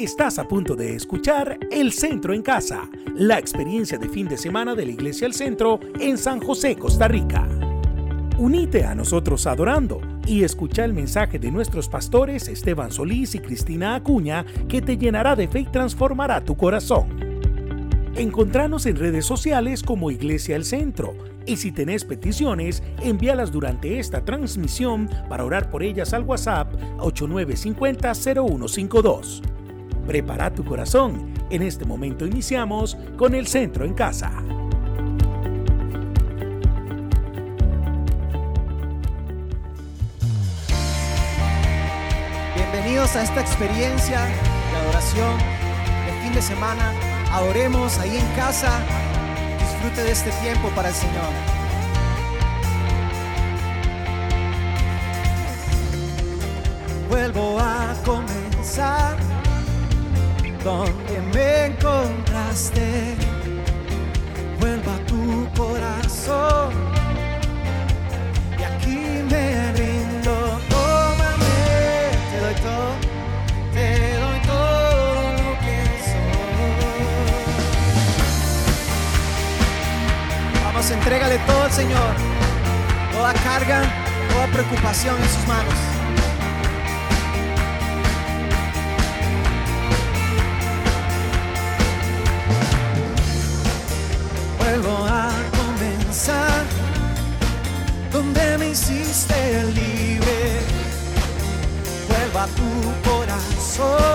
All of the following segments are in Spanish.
Estás a punto de escuchar El Centro en Casa, la experiencia de fin de semana de la Iglesia El Centro en San José, Costa Rica. Unite a nosotros adorando y escucha el mensaje de nuestros pastores Esteban Solís y Cristina Acuña que te llenará de fe y transformará tu corazón. Encontranos en redes sociales como Iglesia El Centro y si tenés peticiones, envíalas durante esta transmisión para orar por ellas al WhatsApp 8950-0152. Prepara tu corazón. En este momento iniciamos con el Centro en Casa. Bienvenidos a esta experiencia de adoración de fin de semana. Adoremos ahí en casa. Disfrute de este tiempo para el Señor. Vuelvo a comenzar donde me encontraste. Vuelvo a tu corazón y aquí me rindo. Tómame, te doy todo, te doy todo lo que soy. Vamos, entrégale todo al Señor, toda carga, toda preocupación en sus manos. Corazón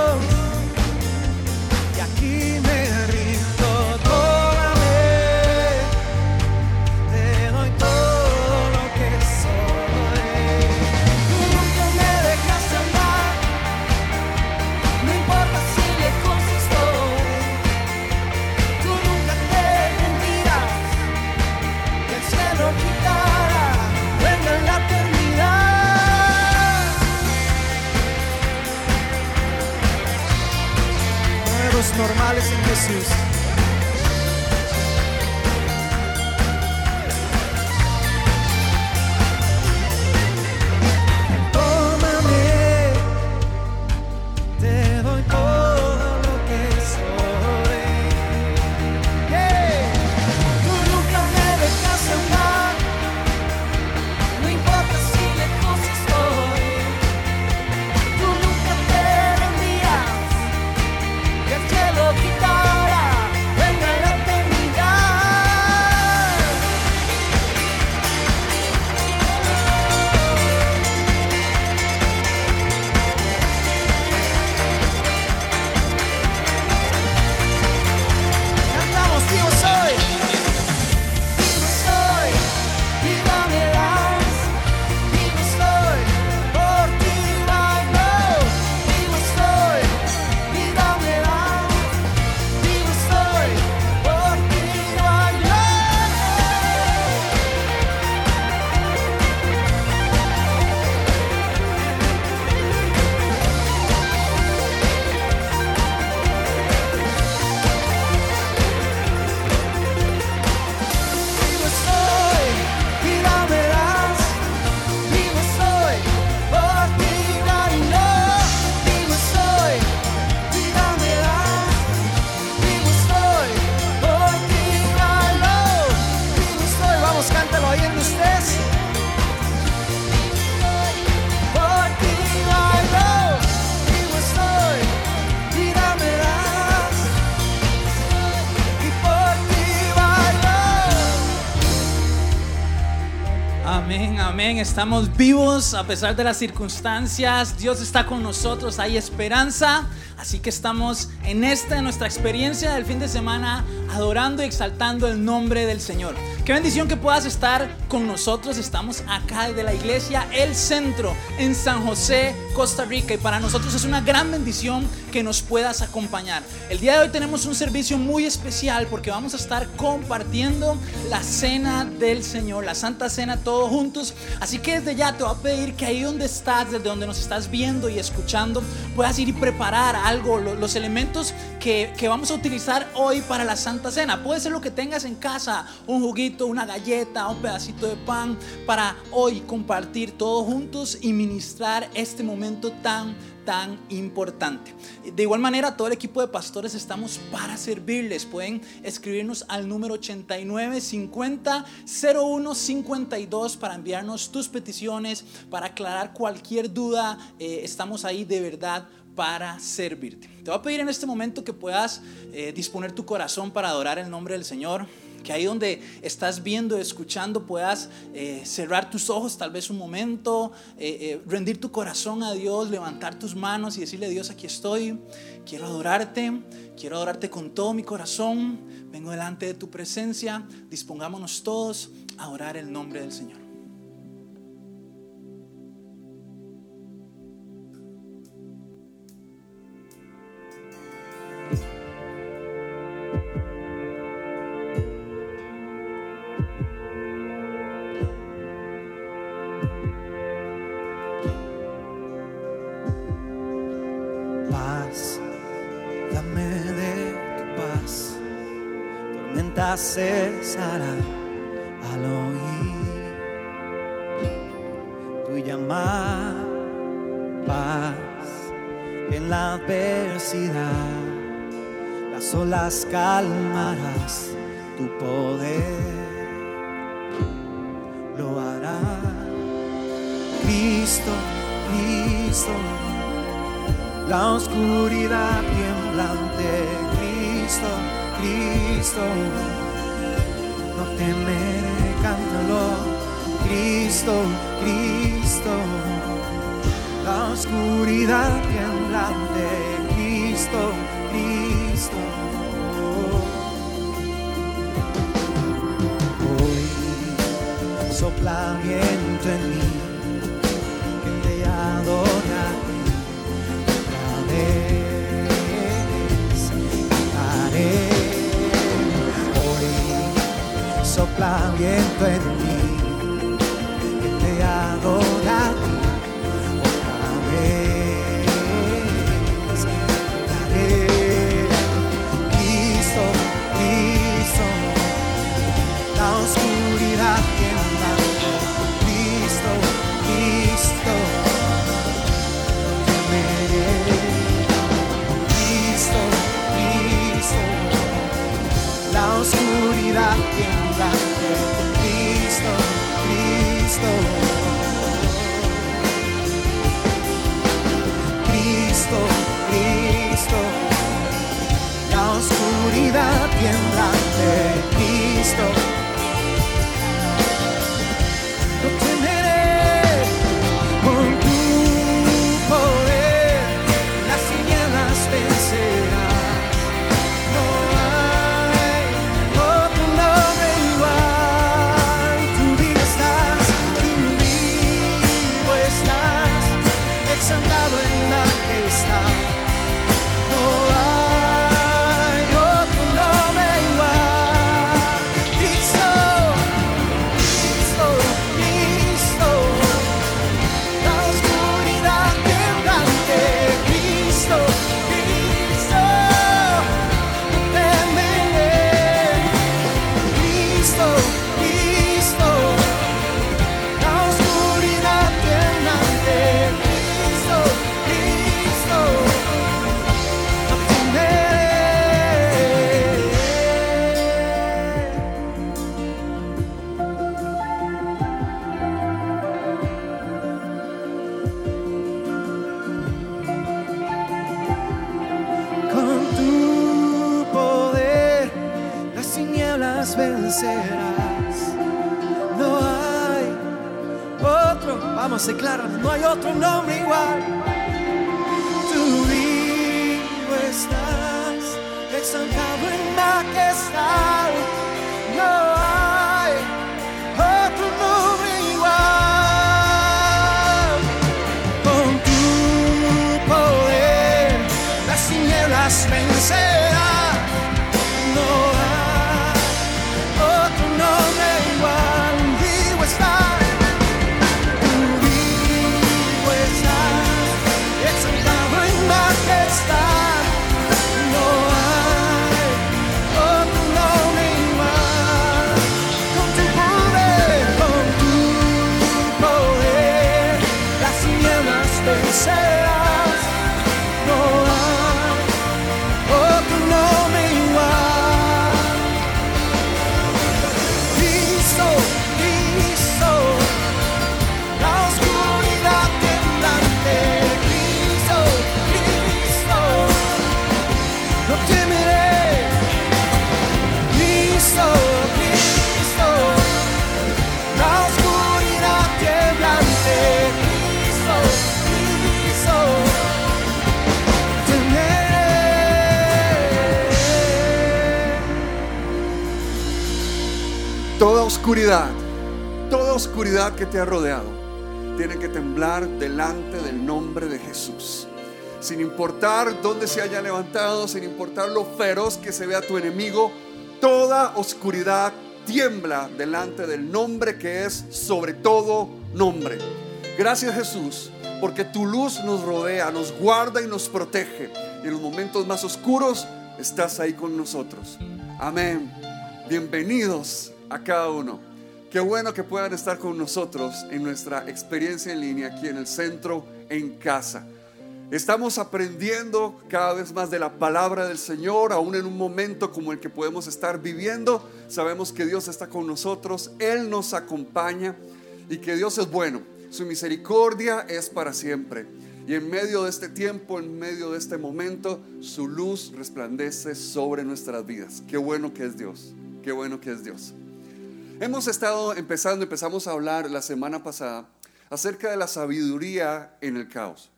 Estamos vivos a pesar de las circunstancias. Dios está con nosotros, hay esperanza. Así que estamos en esta nuestra experiencia del fin de semana adorando y exaltando el nombre del Señor. Qué bendición que puedas estar con nosotros. Estamos acá de la iglesia El Centro en San José, Costa Rica. Y para nosotros es una gran bendición que nos puedas acompañar. El día de hoy tenemos un servicio muy especial porque vamos a estar compartiendo la cena del Señor, la Santa Cena todos juntos. Así que desde ya te voy a pedir que ahí donde estás, desde donde nos estás viendo y escuchando, puedas ir y preparar algo, lo- los elementos que, que vamos a utilizar hoy para la Santa Cena. Puede ser lo que tengas en casa, un juguito, una galleta, un pedacito de pan, para hoy compartir todos juntos y ministrar este momento tan tan importante. De igual manera, todo el equipo de pastores estamos para servirles. Pueden escribirnos al número 89 50 01 52 para enviarnos tus peticiones, para aclarar cualquier duda. Eh, estamos ahí de verdad para servirte. Te voy a pedir en este momento que puedas eh, disponer tu corazón para adorar el nombre del Señor. Que ahí donde estás viendo, escuchando, puedas eh, cerrar tus ojos tal vez un momento, eh, eh, rendir tu corazón a Dios, levantar tus manos y decirle, Dios, aquí estoy, quiero adorarte, quiero adorarte con todo mi corazón, vengo delante de tu presencia, dispongámonos todos a orar el nombre del Señor. Paz, dame de tu paz, tormentas cesarán al oír tu llamar, paz en la adversidad, las olas calmarás, tu poder lo hará. Cristo, Cristo la oscuridad tiemblante, Cristo, Cristo, no temeré, cántalo, Cristo, Cristo, la oscuridad tiemblante, Cristo, Cristo. Hoy sopla viento en mí, sopla viento en mí, que te adora vencerás. No hay otro, vamos, declara, no hay otro nombre igual. Tú vivo estás, exaltado en majestad. Oscuridad, toda oscuridad que te ha rodeado, tiene que temblar delante del nombre de Jesús. Sin importar dónde se haya levantado, sin importar lo feroz que se vea tu enemigo, toda oscuridad tiembla delante del nombre que es sobre todo nombre. Gracias Jesús, porque tu luz nos rodea, nos guarda y nos protege. Y en los momentos más oscuros estás ahí con nosotros. Amén. Bienvenidos a cada uno. Qué bueno que puedan estar con nosotros en nuestra experiencia en línea aquí en el centro, en casa. Estamos aprendiendo cada vez más de la palabra del Señor, aún en un momento como el que podemos estar viviendo. Sabemos que Dios está con nosotros, Él nos acompaña y que Dios es bueno. Su misericordia es para siempre. Y en medio de este tiempo, en medio de este momento, su luz resplandece sobre nuestras vidas. Qué bueno que es Dios. Qué bueno que es Dios. Hemos estado empezando, empezamos a hablar la semana pasada acerca de la sabiduría en el caos.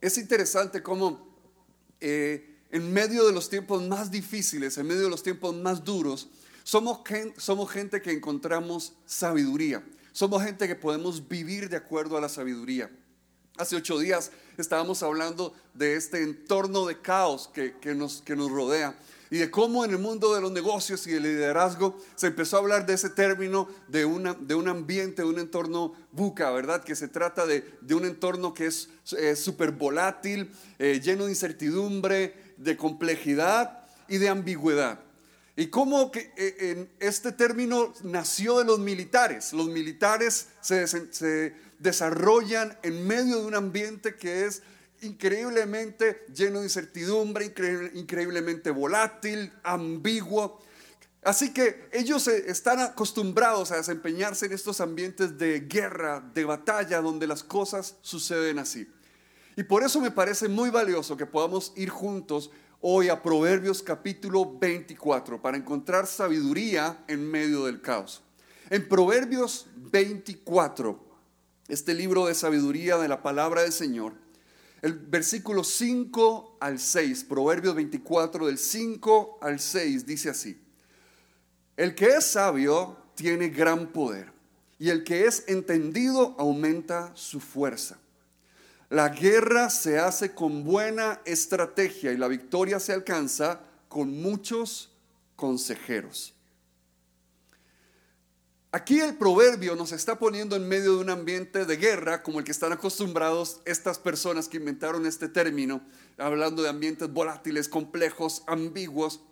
Es interesante cómo eh, en medio de los tiempos más difíciles, en medio de los tiempos más duros, somos, somos gente que encontramos sabiduría. Somos gente que podemos vivir de acuerdo a la sabiduría. Hace ocho días estábamos hablando de este entorno de caos que, nos, que nos rodea y de cómo en el mundo de los negocios y el liderazgo se empezó a hablar de ese término de, una, de un ambiente, de un entorno buca, ¿verdad? Que se trata de, un entorno que es súper volátil, eh, lleno de incertidumbre, de complejidad y de ambigüedad. Y cómo que eh, en este término nació de los militares. Los militares se, se desarrollan en medio de un ambiente que es increíblemente lleno de incertidumbre, increíblemente volátil, ambiguo. Así que ellos están acostumbrados a desempeñarse en estos ambientes de guerra, de batalla, donde las cosas suceden así. Y por eso me parece muy valioso que podamos ir juntos hoy a Proverbios capítulo 24 para encontrar sabiduría en medio del caos. En Proverbios 24, este libro de sabiduría de la palabra del Señor, el versículo 5 al 6, Proverbios 24 del 5 al 6 dice así, el que es sabio tiene gran poder y el que es entendido aumenta su fuerza. La guerra se hace con buena estrategia y la victoria se alcanza con muchos consejeros. Aquí el proverbio nos está poniendo en medio de un ambiente de guerra como el que están acostumbrados estas personas que inventaron este término, hablando de ambientes volátiles, complejos, ambiguos.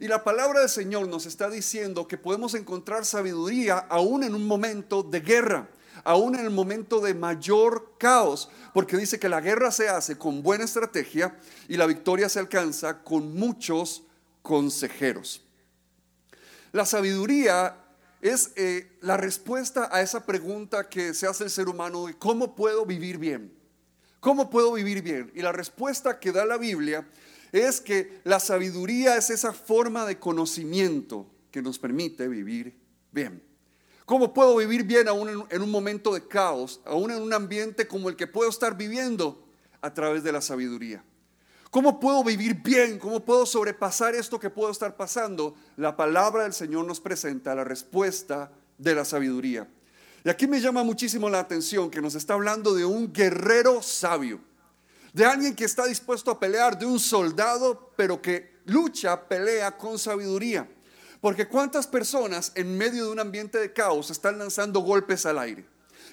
Y la palabra del Señor nos está diciendo que podemos encontrar sabiduría aún en un momento de guerra, aún en el momento de mayor caos, porque dice que la guerra se hace con buena estrategia y la victoria se alcanza con muchos consejeros. La sabiduría es eh, la respuesta a esa pregunta que se hace el ser humano de cómo puedo vivir bien. ¿Cómo puedo vivir bien? Y la respuesta que da la Biblia es que la sabiduría es esa forma de conocimiento que nos permite vivir bien. ¿Cómo puedo vivir bien aún en un momento de caos, aún en un ambiente como el que puedo estar viviendo? A través de la sabiduría. ¿Cómo puedo vivir bien? ¿Cómo puedo sobrepasar esto que puedo estar pasando? La palabra del Señor nos presenta la respuesta de la sabiduría. Y aquí me llama muchísimo la atención que nos está hablando de un guerrero sabio, de alguien que está dispuesto a pelear, de un soldado, pero que lucha, pelea con sabiduría. Porque cuántas personas en medio de un ambiente de caos están lanzando golpes al aire.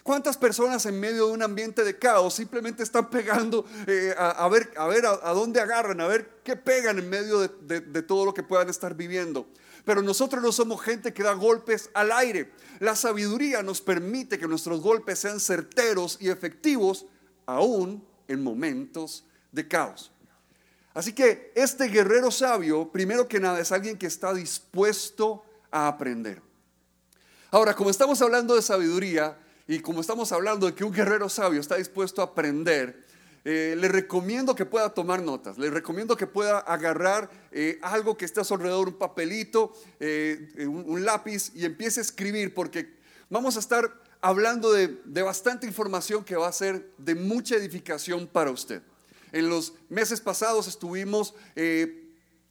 ¿Cuántas personas en medio de un ambiente de caos simplemente están pegando eh, a, ver, a, ver a, dónde agarran, a ver qué pegan en medio de, de todo lo que puedan estar viviendo? Pero nosotros no somos gente que da golpes al aire. La sabiduría nos permite que nuestros golpes sean certeros y efectivos aún en momentos de caos. Así que este guerrero sabio, primero que nada, es alguien que está dispuesto a aprender. Ahora, como estamos hablando de sabiduría, y como estamos hablando de que un guerrero sabio está dispuesto a aprender, eh, le recomiendo que pueda tomar notas, le recomiendo que pueda agarrar eh, algo que esté a su alrededor, un papelito, eh, un, lápiz y empiece a escribir porque vamos a estar hablando de, de bastante información que va a ser de mucha edificación para usted. En los meses pasados estuvimos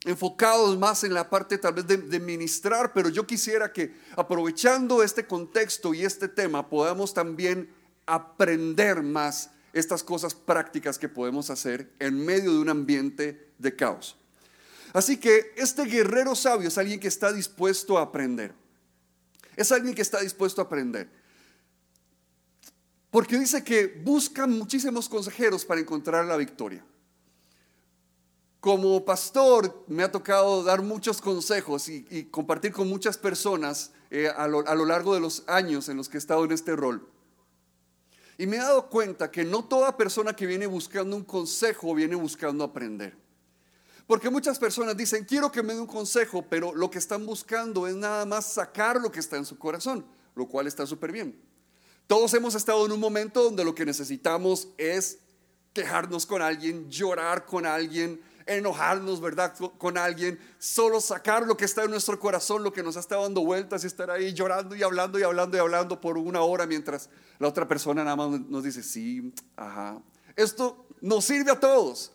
enfocados más en la parte tal vez de, ministrar, pero yo quisiera que aprovechando este contexto y este tema podamos también aprender más estas cosas prácticas que podemos hacer en medio de un ambiente de caos. Así que este guerrero sabio es alguien que está dispuesto a aprender. Es alguien que está dispuesto a aprender. Porque dice que buscan muchísimos consejeros para encontrar la victoria. Como pastor me ha tocado dar muchos consejos y, y compartir con muchas personas eh, a, lo, a lo largo de los años en los que he estado en este rol. Y me he dado cuenta que no toda persona que viene buscando un consejo viene buscando aprender. Porque muchas personas dicen, quiero que me dé un consejo, pero lo que están buscando es nada más sacar lo que está en su corazón, lo cual está súper bien. Todos hemos estado en un momento donde lo que necesitamos es quejarnos con alguien, llorar con alguien, enojarnos, ¿verdad? Con alguien, solo sacar lo que está en nuestro corazón, lo que nos estado dando vueltas y estar ahí llorando y hablando y hablando y hablando por una hora mientras la otra persona nada más nos dice, sí, ajá. Esto nos sirve a todos.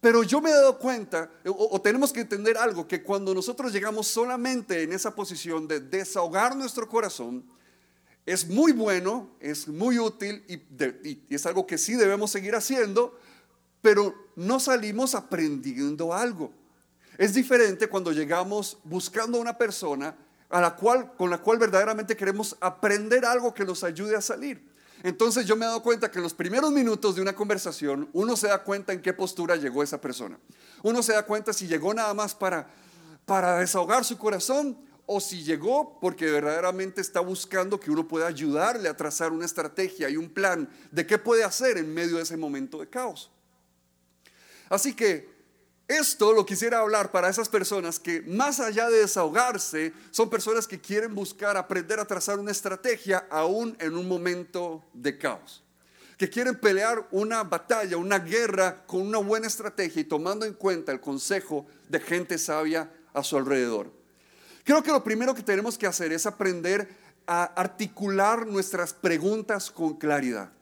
Pero yo me he dado cuenta, o, tenemos que entender algo, que cuando nosotros llegamos solamente en esa posición de desahogar nuestro corazón, es muy bueno, es muy útil y es algo que sí debemos seguir haciendo, pero no salimos aprendiendo algo. Es diferente cuando llegamos buscando a una persona a la cual, con la cual verdaderamente queremos aprender algo que nos ayude a salir. Entonces yo me he dado cuenta que en los primeros minutos de una conversación uno se da cuenta en qué postura llegó esa persona. Uno se da cuenta si llegó nada más para, para desahogar su corazón o si llegó porque verdaderamente está buscando que uno pueda ayudarle a trazar una estrategia y un plan de qué puede hacer en medio de ese momento de caos. Así que esto lo quisiera hablar para esas personas que más allá de desahogarse, son personas que quieren buscar aprender a trazar una estrategia aún en un momento de caos. Que quieren pelear una batalla, una guerra con una buena estrategia y tomando en cuenta el consejo de gente sabia a su alrededor. Creo que lo primero que tenemos que hacer es aprender a articular nuestras preguntas con claridad.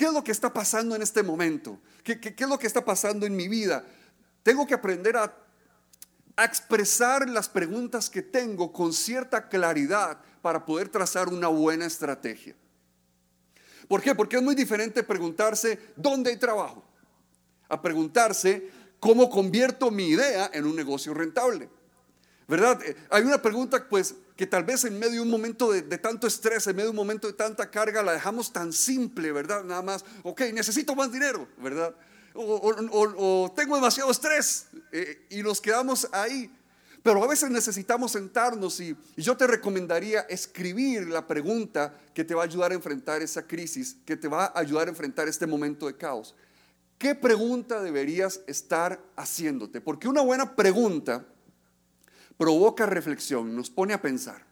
¿Qué es lo que está pasando en este momento? ¿Qué, es lo que está pasando en mi vida? Tengo que aprender a, a, expresar las preguntas que tengo con cierta claridad para poder trazar una buena estrategia. ¿Por qué? Porque es muy diferente preguntarse dónde hay trabajo a preguntarse cómo convierto mi idea en un negocio rentable. ¿Verdad? Hay una pregunta pues que tal vez en medio de un momento de, tanto estrés, en medio de un momento de tanta carga, la dejamos tan simple, ¿verdad? Nada más, ok, necesito más dinero, ¿verdad? O, tengo demasiado estrés eh, y nos quedamos ahí. Pero a veces necesitamos sentarnos y yo te recomendaría escribir la pregunta que te va a ayudar a enfrentar esa crisis, que te va a ayudar a enfrentar este momento de caos. ¿Qué pregunta deberías estar haciéndote? Porque una buena pregunta provoca reflexión, nos pone a pensar.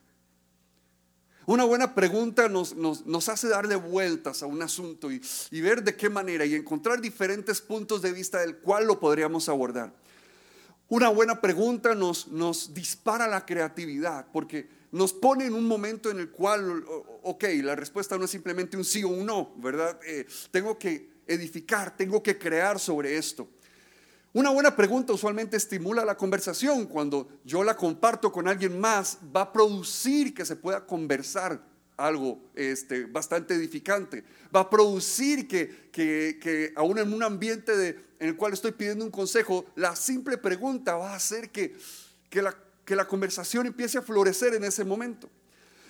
Una buena pregunta nos, nos, nos hace darle vueltas a un asunto y, ver de qué manera y encontrar diferentes puntos de vista del cual lo podríamos abordar. Una buena pregunta nos, nos dispara la creatividad porque nos pone en un momento en el cual, ok, la respuesta no es simplemente un sí o un no, ¿verdad? Eh, tengo que edificar, tengo que crear sobre esto. Una buena pregunta usualmente estimula la conversación. Cuando yo la comparto con alguien más, va a producir que se pueda conversar algo este, bastante edificante. Va a producir que, que, que aún en un ambiente de, en el cual estoy pidiendo un consejo, la simple pregunta va a hacer que, que, la, que la conversación empiece a florecer en ese momento.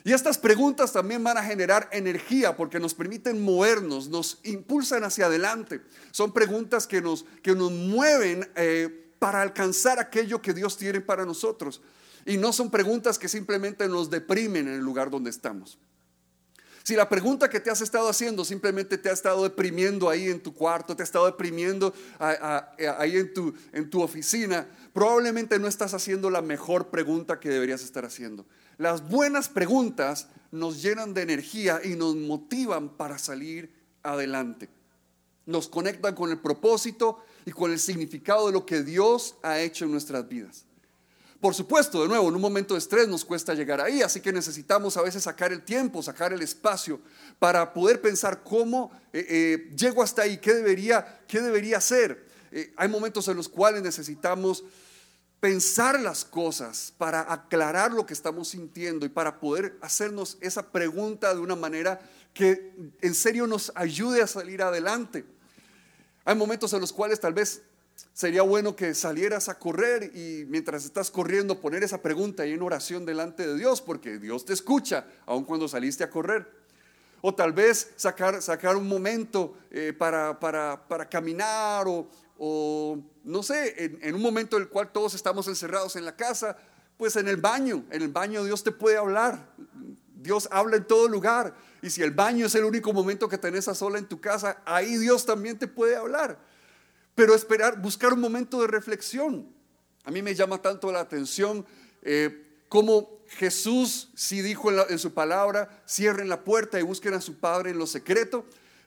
Y estas preguntas también van a generar energía porque nos permiten movernos, nos impulsan hacia adelante. Son preguntas que nos, que nos mueven eh, para alcanzar aquello que Dios tiene para nosotros. Y no son preguntas que simplemente nos deprimen en el lugar donde estamos. Si la pregunta que te has estado haciendo simplemente te ha estado deprimiendo ahí en tu cuarto, te ha estado deprimiendo ahí en tu, en tu oficina, probablemente no estás haciendo la mejor pregunta que deberías estar haciendo. Las buenas preguntas nos llenan de energía y nos motivan para salir adelante. Nos conectan con el propósito y con el significado de lo que Dios ha hecho en nuestras vidas. Por supuesto, de nuevo, en un momento de estrés nos cuesta llegar ahí, así que necesitamos a veces sacar el tiempo, sacar el espacio para poder pensar cómo eh, eh, llego hasta ahí, qué debería, qué debería hacer. Eh, hay momentos en los cuales necesitamos pensar las cosas, para aclarar lo que estamos sintiendo y para poder hacernos esa pregunta de una manera que en serio nos ayude a salir adelante. Hay momentos en los cuales tal vez sería bueno que salieras a correr y mientras estás corriendo poner esa pregunta ahí en oración delante de Dios, porque Dios te escucha, aun cuando saliste a correr. O tal vez sacar, sacar un momento eh, para, para, para caminar o, o no sé, en, un momento en el cual todos estamos encerrados en la casa, pues en el baño, en el baño Dios te puede hablar. Dios habla en todo lugar. Y si el baño es el único momento que tenés a sola en tu casa, ahí Dios también te puede hablar. Pero esperar, buscar un momento de reflexión. A mí me llama tanto la atención eh, cómo Jesús sí dijo en, en su palabra, cierren la puerta y busquen a su Padre en lo secreto.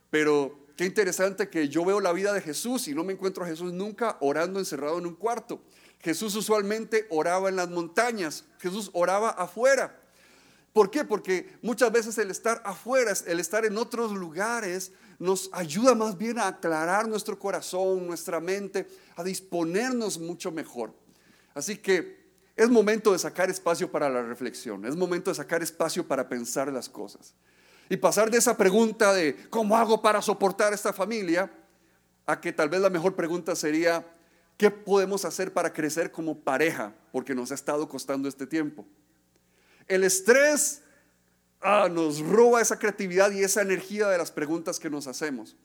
Pero qué interesante que yo veo la vida de Jesús y no me encuentro a Jesús nunca orando encerrado en un cuarto. Jesús usualmente oraba en las montañas, Jesús oraba afuera. ¿Por qué? Porque muchas veces el estar afuera, el estar en otros lugares, nos ayuda más bien a aclarar nuestro corazón, nuestra mente, a disponernos mucho mejor. Así que es momento de sacar espacio para la reflexión, es momento de sacar espacio para pensar las cosas. Y pasar de esa pregunta de ¿cómo hago para soportar esta familia? a que tal vez la mejor pregunta sería ¿qué podemos hacer para crecer como pareja? Porque nos ha estado costando este tiempo. El estrés ah, nos roba esa creatividad y esa energía de las preguntas que nos hacemos.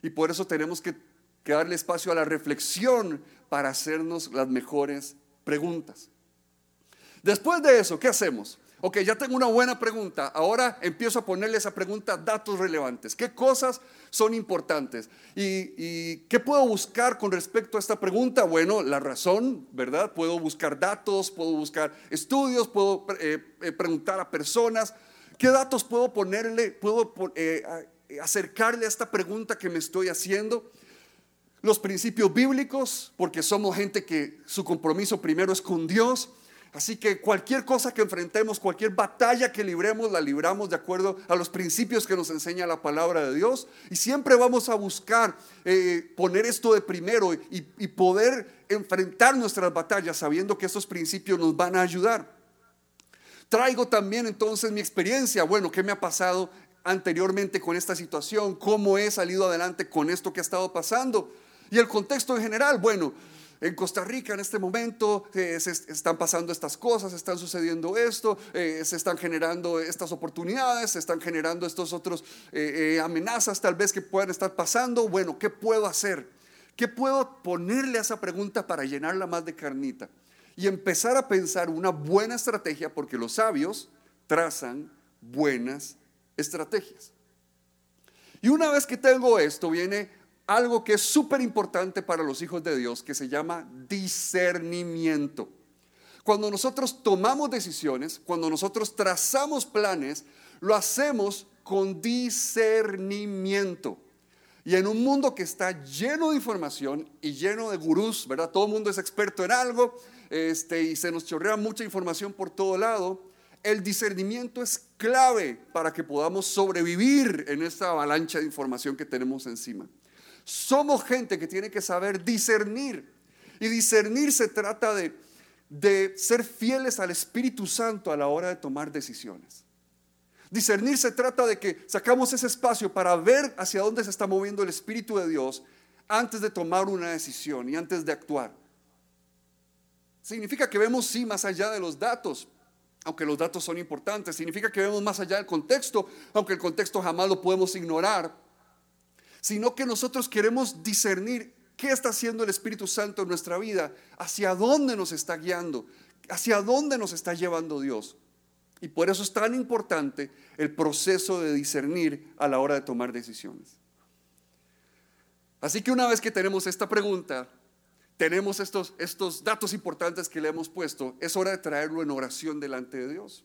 Y por eso tenemos que, que darle espacio a la reflexión para hacernos las mejores preguntas. Después de eso, ¿qué hacemos? Ok, ya tengo una buena pregunta. Ahora empiezo a ponerle esa pregunta datos relevantes. ¿Qué cosas son importantes? ¿Y, y qué puedo buscar con respecto a esta pregunta? Bueno, la razón, ¿verdad? Puedo buscar datos, puedo buscar estudios, puedo eh, eh, preguntar a personas. ¿Qué datos puedo ponerle, puedo eh, acercarle a esta pregunta que me estoy haciendo? los principios bíblicos, porque somos gente que su compromiso primero es con Dios. Así que cualquier cosa que enfrentemos, cualquier batalla que libremos, la libramos de acuerdo a los principios que nos enseña la palabra de Dios. Y siempre vamos a buscar eh, poner esto de primero y, poder enfrentar nuestras batallas sabiendo que estos principios nos van a ayudar. Traigo también entonces mi experiencia, bueno, ¿qué me ha pasado anteriormente con esta situación? ¿Cómo he salido adelante con esto que ha estado pasando? Y el contexto en general, bueno, en Costa Rica en este momento eh, se est- están pasando estas cosas, están sucediendo esto, eh, se están generando estas oportunidades, se están generando estos otros eh, amenazas tal vez que puedan estar pasando. Bueno, ¿qué puedo hacer? ¿Qué puedo ponerle a esa pregunta para llenarla más de carnita? Y empezar a pensar una buena estrategia, porque los sabios trazan buenas estrategias. Y una vez que tengo esto, viene algo que es súper importante para los hijos de Dios, que se llama discernimiento. Cuando nosotros tomamos decisiones, cuando nosotros trazamos planes, lo hacemos con discernimiento. Y en un mundo que está lleno de información y lleno de gurús, ¿verdad? Todo el mundo es experto en algo este, y se nos chorrea mucha información por todo lado. El discernimiento es clave para que podamos sobrevivir en esta avalancha de información que tenemos encima. Somos gente que tiene que saber discernir. Y discernir se trata de, de ser fieles al Espíritu Santo a la hora de tomar decisiones. Discernir se trata de que sacamos ese espacio para ver hacia dónde se está moviendo el Espíritu de Dios antes de tomar una decisión y antes de actuar. Significa que vemos sí más allá de los datos, aunque los datos son importantes. Significa que vemos más allá del contexto, aunque el contexto jamás lo podemos ignorar. Sino que nosotros queremos discernir qué está haciendo el Espíritu Santo en nuestra vida, hacia dónde nos está guiando, hacia dónde nos está llevando Dios. Y por eso es tan importante el proceso de discernir a la hora de tomar decisiones. Así que una vez que tenemos esta pregunta, tenemos estos, estos datos importantes que le hemos puesto, es hora de traerlo en oración delante de Dios.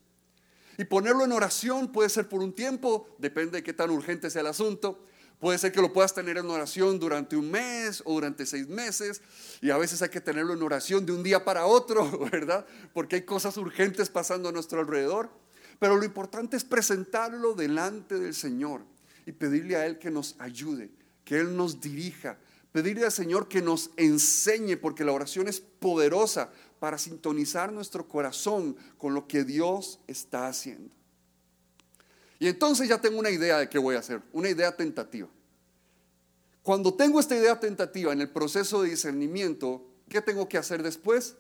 Y ponerlo en oración puede ser por un tiempo, depende de qué tan urgente sea el asunto. Puede ser que lo puedas tener en oración durante un mes o durante seis meses. Y a veces hay que tenerlo en oración de un día para otro, ¿verdad? Porque hay cosas urgentes pasando a nuestro alrededor. Pero lo importante es presentarlo delante del Señor y pedirle a Él que nos ayude, que Él nos dirija Pedirle al Señor que nos enseñe, porque la oración es poderosa para sintonizar nuestro corazón con lo que Dios está haciendo. Y entonces ya tengo una idea de qué voy a hacer, una idea tentativa. Cuando tengo esta idea tentativa en el proceso de discernimiento, ¿qué tengo que hacer después?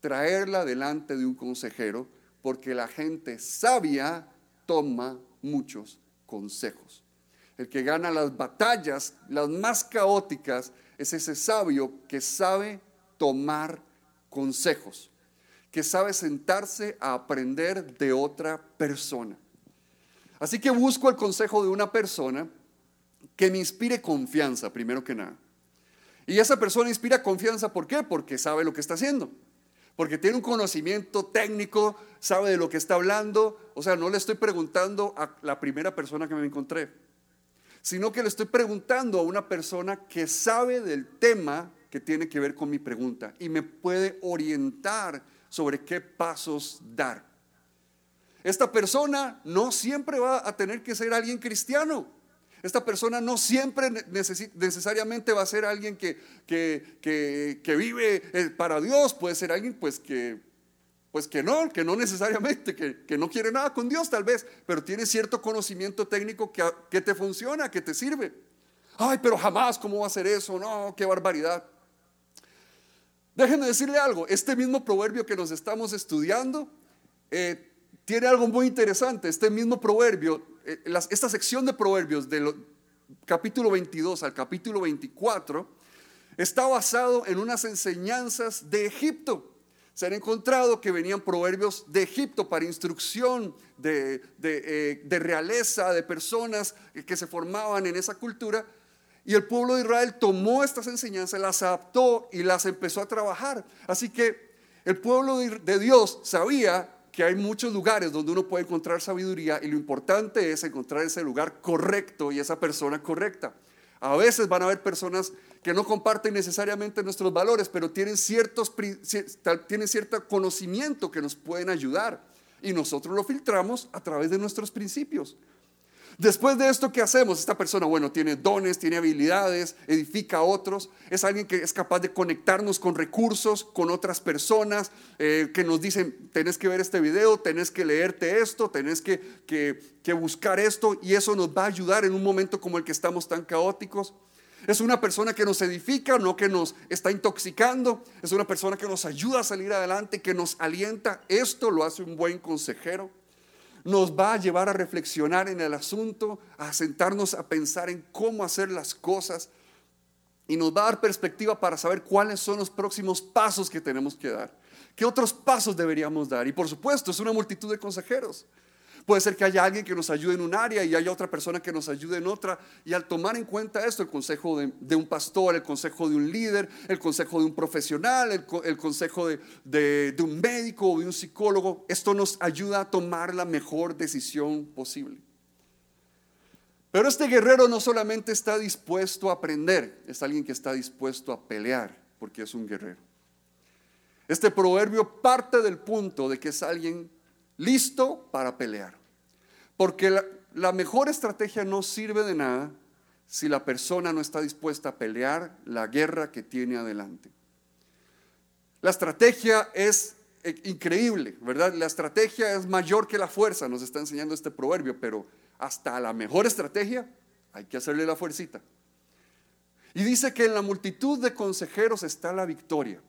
Traerla delante de un consejero, porque la gente sabia toma muchos consejos. El que gana las batallas, las más caóticas, es ese sabio que sabe tomar consejos, que sabe sentarse a aprender de otra persona. Así que busco el consejo de una persona que me inspire confianza, primero que nada. Y esa persona inspira confianza, ¿por qué? Porque sabe lo que está haciendo. Porque tiene un conocimiento técnico, sabe de lo que está hablando. O sea, no le estoy preguntando a la primera persona que me encontré, sino que le estoy preguntando a una persona que sabe del tema que tiene que ver con mi pregunta y me puede orientar sobre qué pasos dar. Esta persona no siempre va a tener que ser alguien cristiano. Esta persona no siempre necesariamente va a ser alguien que, que, vive eh, para Dios. Puede ser alguien pues que, pues que no, que no necesariamente, que, no quiere nada con Dios tal vez, pero tiene cierto conocimiento técnico que, que te funciona, que te sirve. Ay, pero jamás, ¿cómo va a ser eso? No, qué barbaridad. Déjenme decirle algo, este mismo proverbio que nos estamos estudiando eh, tiene algo muy interesante. Este mismo proverbio, eh, esta sección de proverbios del capítulo 22 al capítulo 24, está basado en unas enseñanzas de Egipto. Se han encontrado que venían proverbios de Egipto para instrucción de, de eh, realeza, de personas que se formaban en esa cultura. Y el pueblo de Israel tomó estas enseñanzas, las adaptó y las empezó a trabajar. Así que el pueblo de Dios sabía que hay muchos lugares donde uno puede encontrar sabiduría y lo importante es encontrar ese lugar correcto y esa persona correcta. A veces van a haber personas que no comparten necesariamente nuestros valores, pero tienen, ciertos, tienen cierto conocimiento que nos pueden ayudar y nosotros lo filtramos a través de nuestros principios. Después de esto, ¿qué hacemos? Esta persona, bueno, tiene dones, tiene habilidades, edifica a otros, es alguien que es capaz de conectarnos con recursos, con otras personas, eh, que nos dicen, tenés que ver este video, tenés que leerte esto, tenés que, que buscar esto, y eso nos va a ayudar en un momento como el que estamos tan caóticos. Es una persona que nos edifica, no que nos está intoxicando. Es una persona que nos ayuda a salir adelante, que nos alienta. Esto lo hace un buen consejero nos va a llevar a reflexionar en el asunto, a sentarnos a pensar en cómo hacer las cosas y nos va a dar perspectiva para saber cuáles son los próximos pasos que tenemos que dar. ¿Qué otros pasos deberíamos dar? Y por supuesto, es una multitud de consejeros. Puede ser que haya alguien que nos ayude en un área y haya otra persona que nos ayude en otra. Y al tomar en cuenta esto, el consejo de, un pastor, el consejo de un líder, el consejo de un profesional, el, consejo de, un médico o de un psicólogo, esto nos ayuda a tomar la mejor decisión posible. Pero este guerrero no solamente está dispuesto a aprender, es alguien que está dispuesto a pelear, porque es un guerrero. Este proverbio parte del punto de que es alguien listo para pelear. Porque la, mejor estrategia no sirve de nada si la persona no está dispuesta a pelear la guerra que tiene adelante. La estrategia es eh, increíble, ¿verdad? La estrategia es mayor que la fuerza, nos está enseñando este proverbio, pero hasta la mejor estrategia hay que hacerle la fuercita. Y dice que en la multitud de consejeros está la victoria.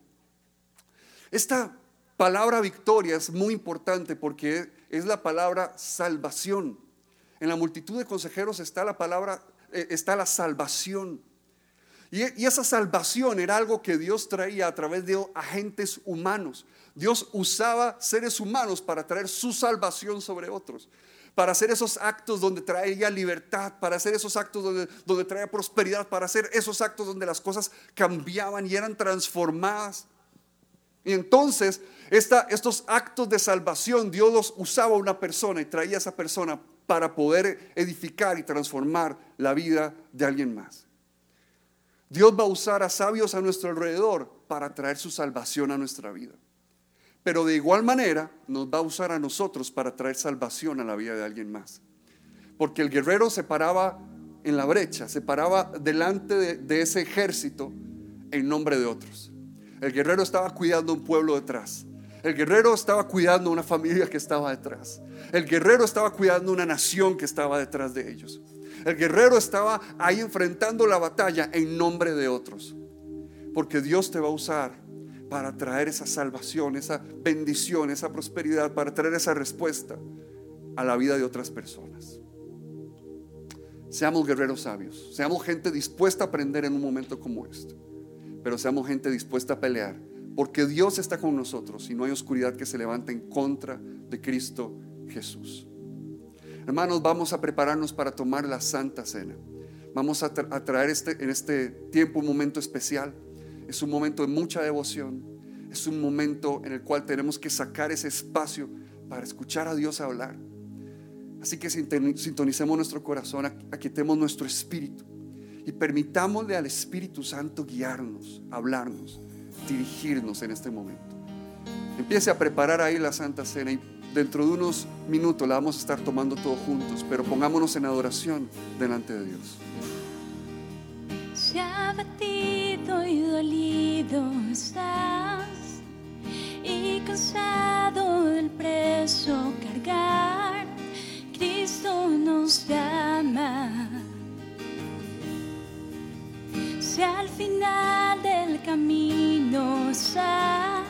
Esta palabra victoria es muy importante porque es la palabra salvación. En la multitud de consejeros está la palabra, eh, está la salvación. Y, esa salvación era algo que Dios traía a través de agentes humanos. Dios usaba seres humanos para traer su salvación sobre otros. Para hacer esos actos donde traía libertad, para hacer esos actos donde, donde traía prosperidad, para hacer esos actos donde las cosas cambiaban y eran transformadas. Y entonces estos actos de salvación, Dios los usaba a una persona y traía a esa persona para poder edificar y transformar la vida de alguien más. Dios va a usar a sabios a nuestro alrededor para traer su salvación a nuestra vida. Pero de igual manera nos va a usar a nosotros para traer salvación a la vida de alguien más. Porque el guerrero se paraba en la brecha, se paraba delante de, de ese ejército en nombre de otros. El guerrero estaba cuidando un pueblo detrás. El guerrero estaba cuidando una familia que estaba detrás. El guerrero estaba cuidando una nación que estaba detrás de ellos. El guerrero estaba ahí enfrentando la batalla en nombre de otros. Porque Dios te va a usar para traer esa salvación, esa bendición, esa prosperidad, para traer esa respuesta a la vida de otras personas. Seamos guerreros sabios, seamos gente dispuesta a aprender en un momento como este, pero seamos gente dispuesta a pelear, porque Dios está con nosotros y no hay oscuridad que se levante en contra de Cristo Jesús. Hermanos, vamos a prepararnos para tomar la Santa Cena. Vamos a, tra- traer este, en este tiempo un momento especial. Es un momento de mucha devoción. Es un momento en el cual tenemos que sacar ese espacio para escuchar a Dios hablar. Así que sinton- sintonicemos nuestro corazón, aqu- aquietemos nuestro espíritu y permitámosle al Espíritu Santo guiarnos, hablarnos, dirigirnos en este momento. Empiece a preparar ahí la Santa Cena y dentro de unos minutos la vamos a estar tomando todos juntos, pero pongámonos en adoración delante de Dios. Si abatido y dolido estás y cansado del preso cargar, Cristo nos llama. Final del camino estás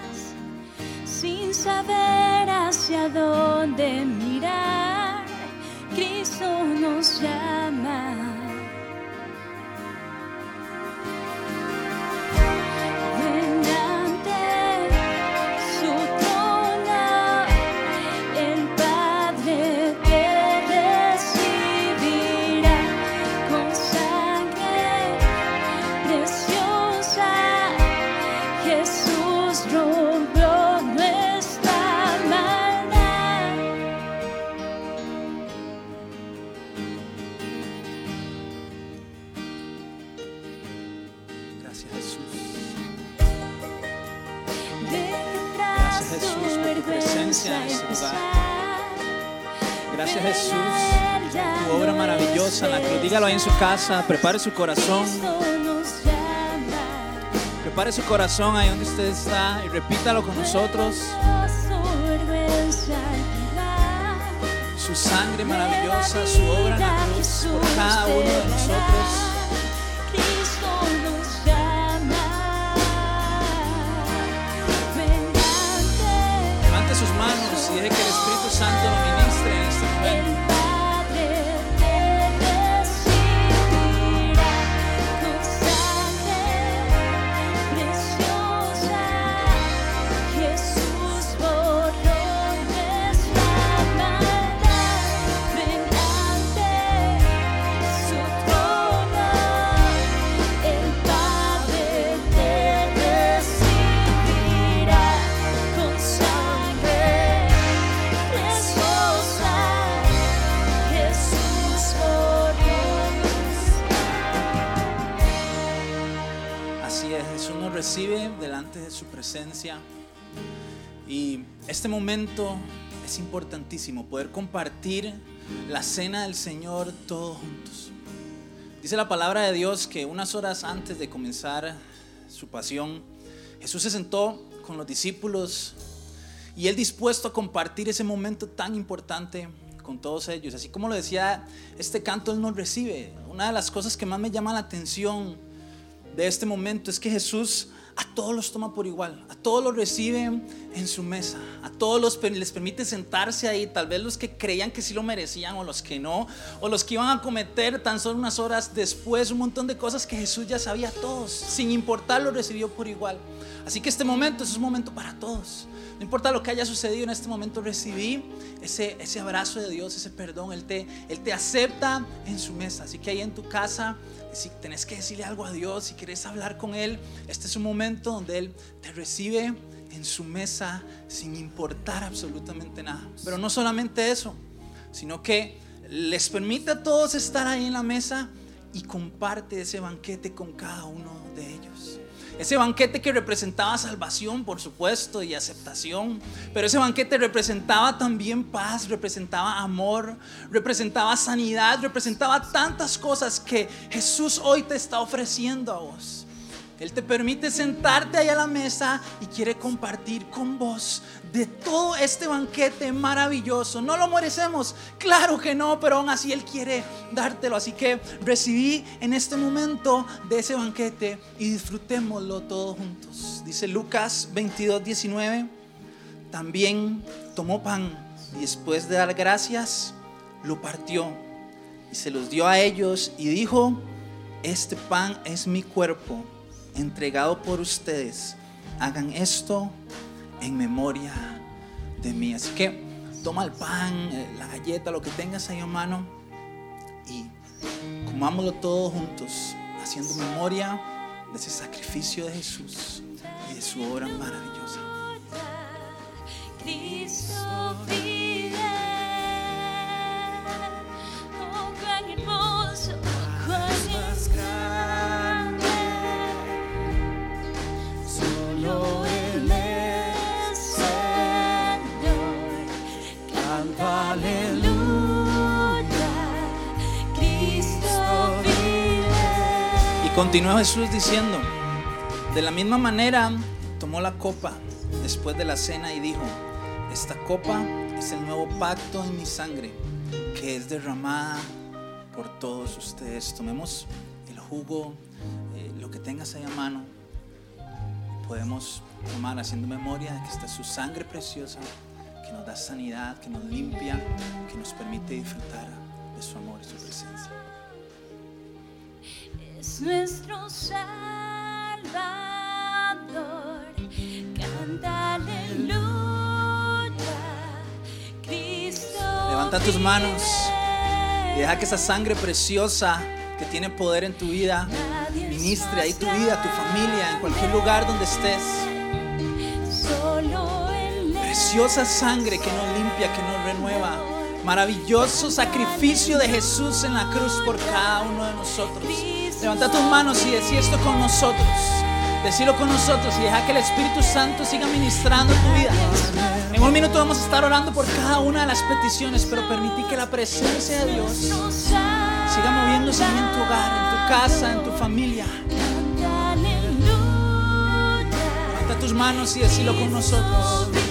sin saber hacia dónde mirar, Cristo nos llama. Jesús tu obra maravillosa en la cruz. Dígalo ahí en su casa, prepare su corazón. Prepare su corazón ahí donde usted está y repítalo con nosotros. Su sangre maravillosa, su obra en la cruz por cada uno de nosotros. Sus manos y deje que el Espíritu Santo su presencia. Y este momento es importantísimo, poder compartir la cena del Señor todos juntos. Dice la palabra de Dios que unas horas antes de comenzar su pasión, Jesús se sentó con los discípulos y él dispuesto a compartir ese momento tan importante con todos ellos. Así como lo decía este canto, Él nos recibe. Una de las cosas que más me llama la atención de este momento es que Jesús a todos los toma por igual, a todos los recibe en su mesa, a todos los, les permite sentarse ahí, tal vez los que creían que sí lo merecían o los que no, o los que iban a cometer tan solo unas horas después un montón de cosas que Jesús ya sabía a todos, sin importar lo recibió por igual. Así que este momento es un momento para todos. No importa lo que haya sucedido en este momento, recibí ese, ese abrazo de Dios, ese perdón. Él te, él te acepta en su mesa. Así que ahí en tu casa, si tenés que decirle algo a Dios, si quieres hablar con Él, este es un momento donde Él te recibe en su mesa sin importar absolutamente nada. Pero no solamente eso, sino que les permite a todos estar ahí en la mesa y comparte ese banquete con cada uno de ellos. Ese banquete que representaba salvación, por supuesto, y aceptación. Pero ese banquete representaba también paz, representaba amor, representaba sanidad, representaba tantas cosas que Jesús hoy te está ofreciendo a vos. Él te permite sentarte ahí a la mesa y quiere compartir con vos de todo este banquete maravilloso. No lo merecemos, claro que no, pero aún así Él quiere dártelo. Así que recibí en este momento de ese banquete y disfrutémoslo todos juntos. Dice Lucas 22, 19. También tomó pan y después de dar gracias, lo partió y se los dio a ellos y dijo, este pan es mi cuerpo entregado por ustedes. Hagan esto en memoria de mí. Así que toma el pan, eh, la galleta, lo que tengas ahí a mano y comámoslo todos juntos, haciendo memoria de ese sacrificio de Jesús y de su obra maravillosa. Continuó Jesús diciendo, de la misma manera tomó la copa después de la cena y dijo, esta copa es el nuevo pacto en mi sangre que es derramada por todos ustedes. Tomemos el jugo, eh, lo que tengas ahí a mano, podemos tomar haciendo memoria de que esta es su sangre preciosa que nos da sanidad, que nos limpia, que nos permite disfrutar de su amor y su presencia. Es nuestro Salvador. Canta aleluya. Cristo. Levanta tus manos y deja que esa sangre preciosa que tiene poder en tu vida ministre ahí tu vida, tu familia, en cualquier lugar donde estés. Preciosa sangre que nos limpia, que nos renueva. Maravilloso sacrificio de Jesús en la cruz por cada uno de nosotros. Levanta tus manos y decí esto con nosotros. Decirlo con nosotros y deja que el Espíritu Santo siga ministrando tu vida. En un minuto vamos a estar orando por cada una de las peticiones, pero permití que la presencia de Dios siga moviéndose en tu hogar, en tu casa, en tu familia. Levanta tus manos y decirlo con nosotros.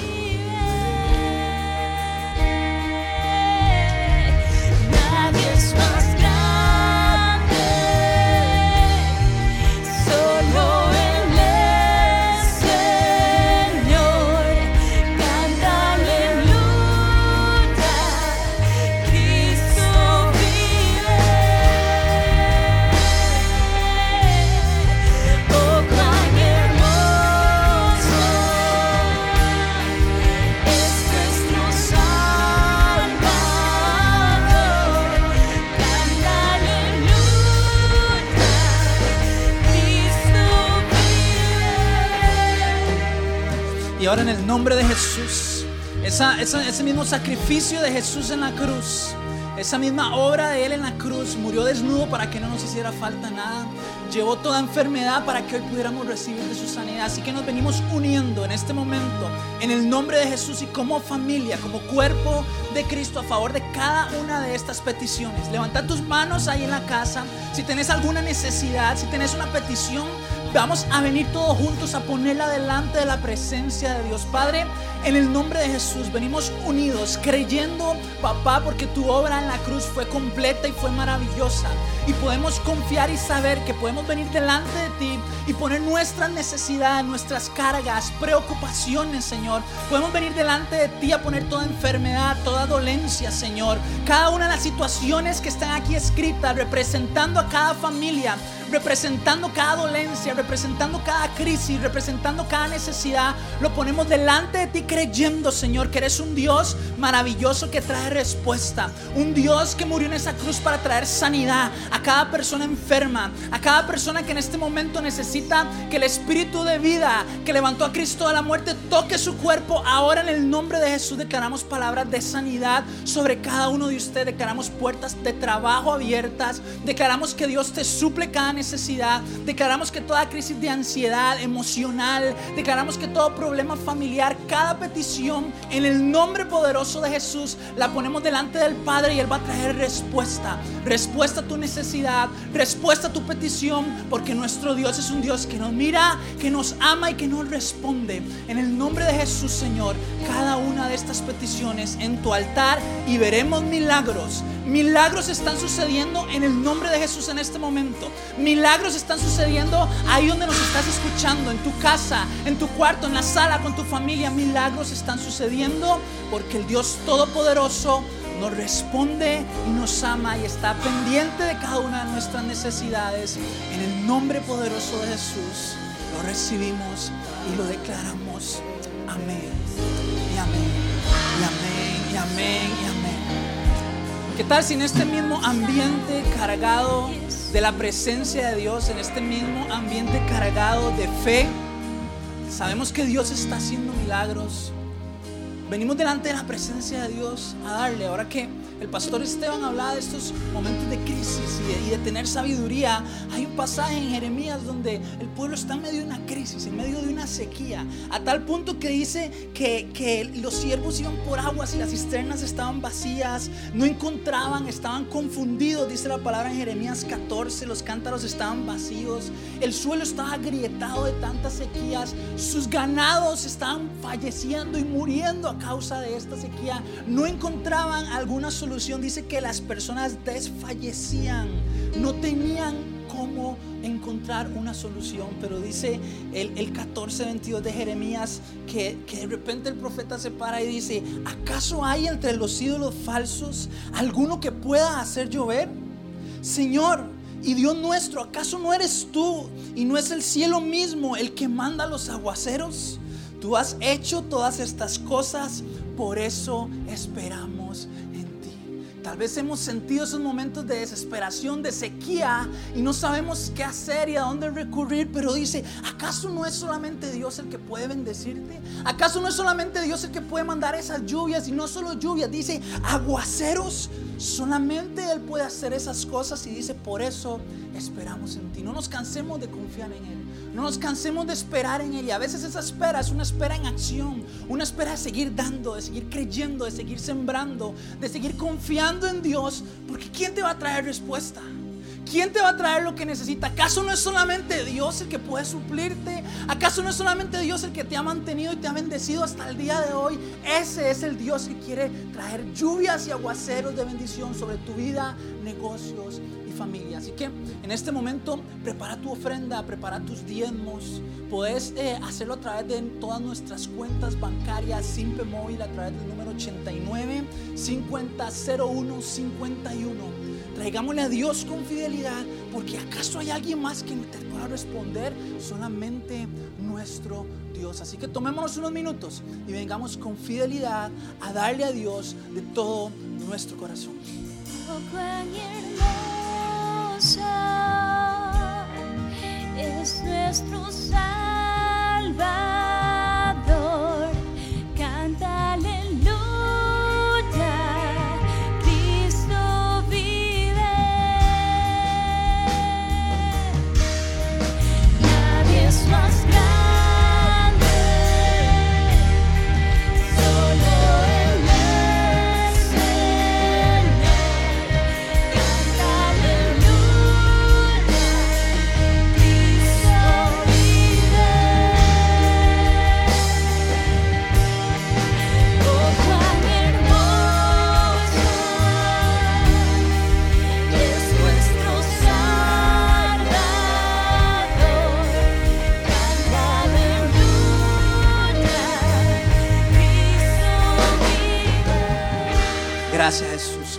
Y ahora en el nombre de Jesús, esa, ese mismo sacrificio de Jesús en la cruz, esa misma obra de Él en la cruz, murió desnudo para que no nos hiciera falta nada, llevó toda enfermedad para que hoy pudiéramos recibir de su sanidad. Así que nos venimos uniendo en este momento en el nombre de Jesús y como familia, como cuerpo de Cristo a favor de cada una de estas peticiones. Levanta tus manos ahí en la casa. Si tenés alguna necesidad, si tenés una petición, Vamos a venir todos juntos a ponerla delante de la presencia de Dios. Padre, en el nombre de Jesús venimos unidos, creyendo, papá, porque tu obra en la cruz fue completa y fue maravillosa. Y podemos confiar y saber que podemos venir delante de ti y poner nuestras necesidades, nuestras cargas, preocupaciones, Señor. Podemos venir delante de ti a poner toda enfermedad, toda dolencia, Señor. Cada una de las situaciones que están aquí escritas, representando a cada familia. Representando cada dolencia, representando cada crisis, representando cada necesidad. Lo ponemos delante de ti creyendo, Señor, que eres un Dios maravilloso que trae respuesta. Un Dios que murió en esa cruz para traer sanidad a cada persona enferma, a cada persona que en este momento necesita que el Espíritu de vida que levantó a Cristo de la muerte toque su cuerpo. Ahora en el nombre de Jesús declaramos palabras de sanidad sobre cada uno de ustedes. Declaramos puertas de trabajo abiertas. Declaramos que Dios te suple cada necesidad. Declaramos que toda crisis de ansiedad emocional, declaramos que todo problema familiar, cada petición en el nombre poderoso de Jesús la ponemos delante del Padre y Él va a traer respuesta. Respuesta a tu necesidad, respuesta a tu petición, porque nuestro Dios es un Dios que nos mira, que nos ama y que nos responde. En el nombre de Jesús, Señor, cada una de estas peticiones en tu altar y veremos milagros. Milagros están sucediendo en el nombre de Jesús en este momento. Milagros están sucediendo ahí donde nos estás escuchando, en tu casa, en tu cuarto, en la sala, con tu familia. Milagros están sucediendo porque el Dios Todopoderoso nos responde y nos ama y está pendiente de cada una de nuestras necesidades. En el nombre poderoso de Jesús lo recibimos y lo declaramos. Amén. Y amén. Y amén. Y amén. Y amén. ¿Qué tal si en este mismo ambiente cargado de la presencia de Dios, en este mismo ambiente cargado de fe, sabemos que Dios está haciendo milagros? Venimos delante de la presencia de Dios a darle. Ahora que el pastor Esteban hablaba de estos momentos de crisis y de, tener sabiduría, hay un pasaje en Jeremías donde el pueblo está en medio de una crisis, en medio de una sequía, a tal punto que dice que, que los siervos iban por aguas y las cisternas estaban vacías, no encontraban, estaban confundidos, dice la palabra en Jeremías 14, los cántaros estaban vacíos, el suelo estaba agrietado de tantas sequías, sus ganados estaban falleciendo y muriendo a causa de esta sequía, no encontraban alguna solución, dice que las personas desfallecían, no tenían cómo encontrar una solución, pero dice el, el 14, 22 de Jeremías que, que de repente el profeta se para y dice, ¿acaso hay entre los ídolos falsos alguno que pueda hacer llover? Señor, y Dios nuestro, ¿acaso no eres tú y no es el cielo mismo el que manda los aguaceros? Tú has hecho todas estas cosas, por eso esperamos. Tal vez hemos sentido esos momentos de desesperación, de sequía y no sabemos qué hacer y a dónde recurrir, pero dice, ¿acaso no es solamente Dios el que puede bendecirte? ¿Acaso no es solamente Dios el que puede mandar esas lluvias y no solo lluvias? Dice, aguaceros, solamente Él puede hacer esas cosas y dice, por eso esperamos en ti. No nos cansemos de confiar en Él. No nos cansemos de esperar en Él. Y a veces esa espera es una espera en acción. Una espera de seguir dando, de seguir creyendo, de seguir sembrando, de seguir confiando en Dios. Porque ¿quién te va a traer respuesta? ¿Quién te va a traer lo que necesita? ¿Acaso no es solamente Dios el que puede suplirte? ¿Acaso no es solamente Dios el que te ha mantenido y te ha bendecido hasta el día de hoy? Ese es el Dios que quiere traer lluvias y aguaceros de bendición sobre tu vida, negocios familia. Así que en este momento prepara tu ofrenda, prepara tus diezmos. Puedes eh, hacerlo a través de todas nuestras cuentas bancarias, Simpe Móvil, a través del número 89 50 01 51. Traigámosle a Dios con fidelidad, porque acaso hay alguien más que te pueda responder, solamente nuestro Dios. Así que tomémonos unos minutos y vengamos con fidelidad a darle a Dios de todo nuestro corazón. Es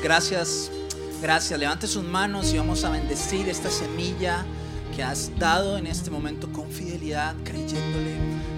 gracias, gracias. Levante sus manos y vamos a bendecir esta semilla que has dado en este momento con fidelidad, creyéndole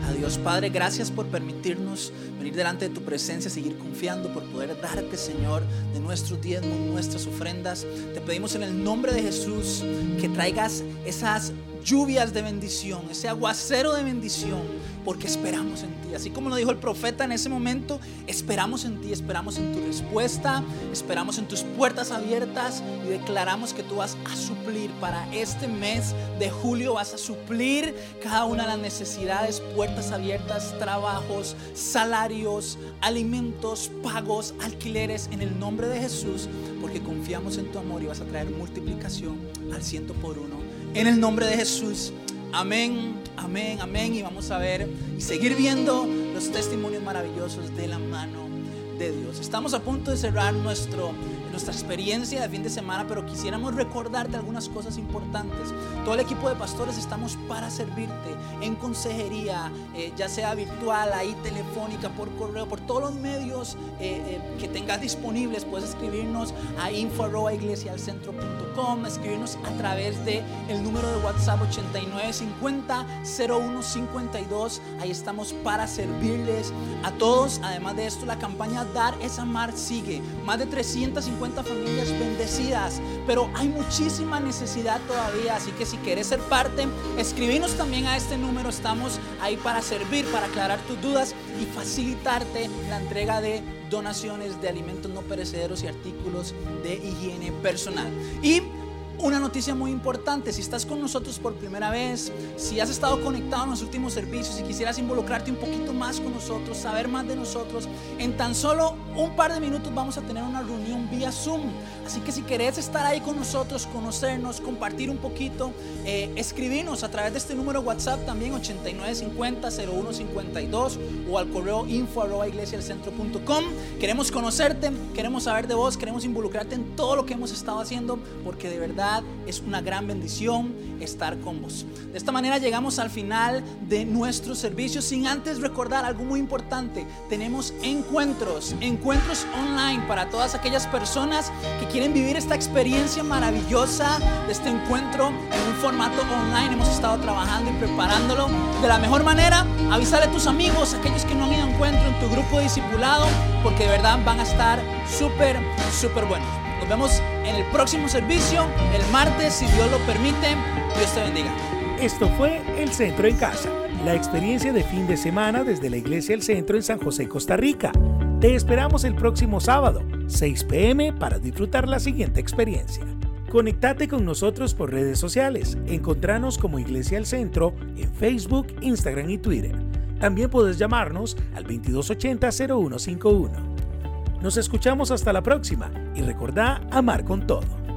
a Dios. Padre, gracias por permitirnos venir delante de tu presencia, seguir confiando, por poder darte, Señor, de nuestros diezmos, nuestras ofrendas. Te pedimos en el nombre de Jesús que traigas esas lluvias de bendición, ese aguacero de bendición, porque esperamos en ti. Así como lo dijo el profeta en ese momento, esperamos en ti, esperamos en tu respuesta, esperamos en tus puertas abiertas y declaramos que tú vas a suplir para este mes de julio, vas a suplir cada una de las necesidades, puertas abiertas, trabajos, salarios, alimentos, pagos, alquileres, en el nombre de Jesús, porque confiamos en tu amor y vas a traer multiplicación al ciento por uno. En el nombre de Jesús. Amén, amén, amén. Y vamos a ver y seguir viendo los testimonios maravillosos de la mano de Dios. Estamos a punto de cerrar nuestro, nuestra experiencia de fin de semana, pero quisiéramos recordarte algunas cosas importantes. Todo el equipo de pastores estamos para servirte en consejería, eh, ya sea virtual, ahí telefónica, por correo, por todos los medios eh, eh, que tengas disponibles. Puedes escribirnos a info.iglesialcentro.com, escribirnos a través de el número de WhatsApp 8950 0152. Ahí estamos para servirles a todos. Además de esto, la campaña Dar es Amar sigue. Más de 350 familias bendecidas, pero hay muchísima necesidad todavía. Así que si quieres ser parte, escribinos también a este número. Estamos ahí para servir, para aclarar tus dudas y facilitarte la entrega de donaciones de alimentos no perecederos y artículos de higiene personal. Y una noticia muy importante, si estás con nosotros por primera vez, si has estado conectado en los últimos servicios y quisieras involucrarte un poquito más con nosotros, saber más de nosotros, en tan solo un par de minutos vamos a tener una reunión vía Zoom. Así que si querés estar ahí con nosotros, conocernos, compartir un poquito, eh, a través de este número WhatsApp también 8950-0152 o al correo info iglesialcentro.com. Queremos conocerte, queremos saber de vos, queremos involucrarte en todo lo que hemos estado haciendo porque de verdad es una gran bendición estar con vos. De esta manera llegamos al final de nuestro servicio sin antes recordar algo muy importante. Tenemos encuentros, encuentros online para todas aquellas personas que quieren vivir esta experiencia maravillosa de este encuentro en un formato online. Hemos estado trabajando y preparándolo de la mejor manera. Avísale a tus amigos, aquellos que no han ido a encuentro en tu grupo discipulado, porque de verdad van a estar súper, súper buenos. Nos vemos en el próximo servicio, el martes, si Dios lo permite. Dios te bendiga. Esto fue El Centro en Casa, la experiencia de fin de semana desde la Iglesia El Centro en San José, Costa Rica. Te esperamos el próximo sábado, 6 pm, para disfrutar la siguiente experiencia. Conectate con nosotros por redes sociales. Encontranos como Iglesia El Centro en Facebook, Instagram y Twitter. También puedes llamarnos al 2280-0151. Nos escuchamos hasta la próxima y recordá amar con todo.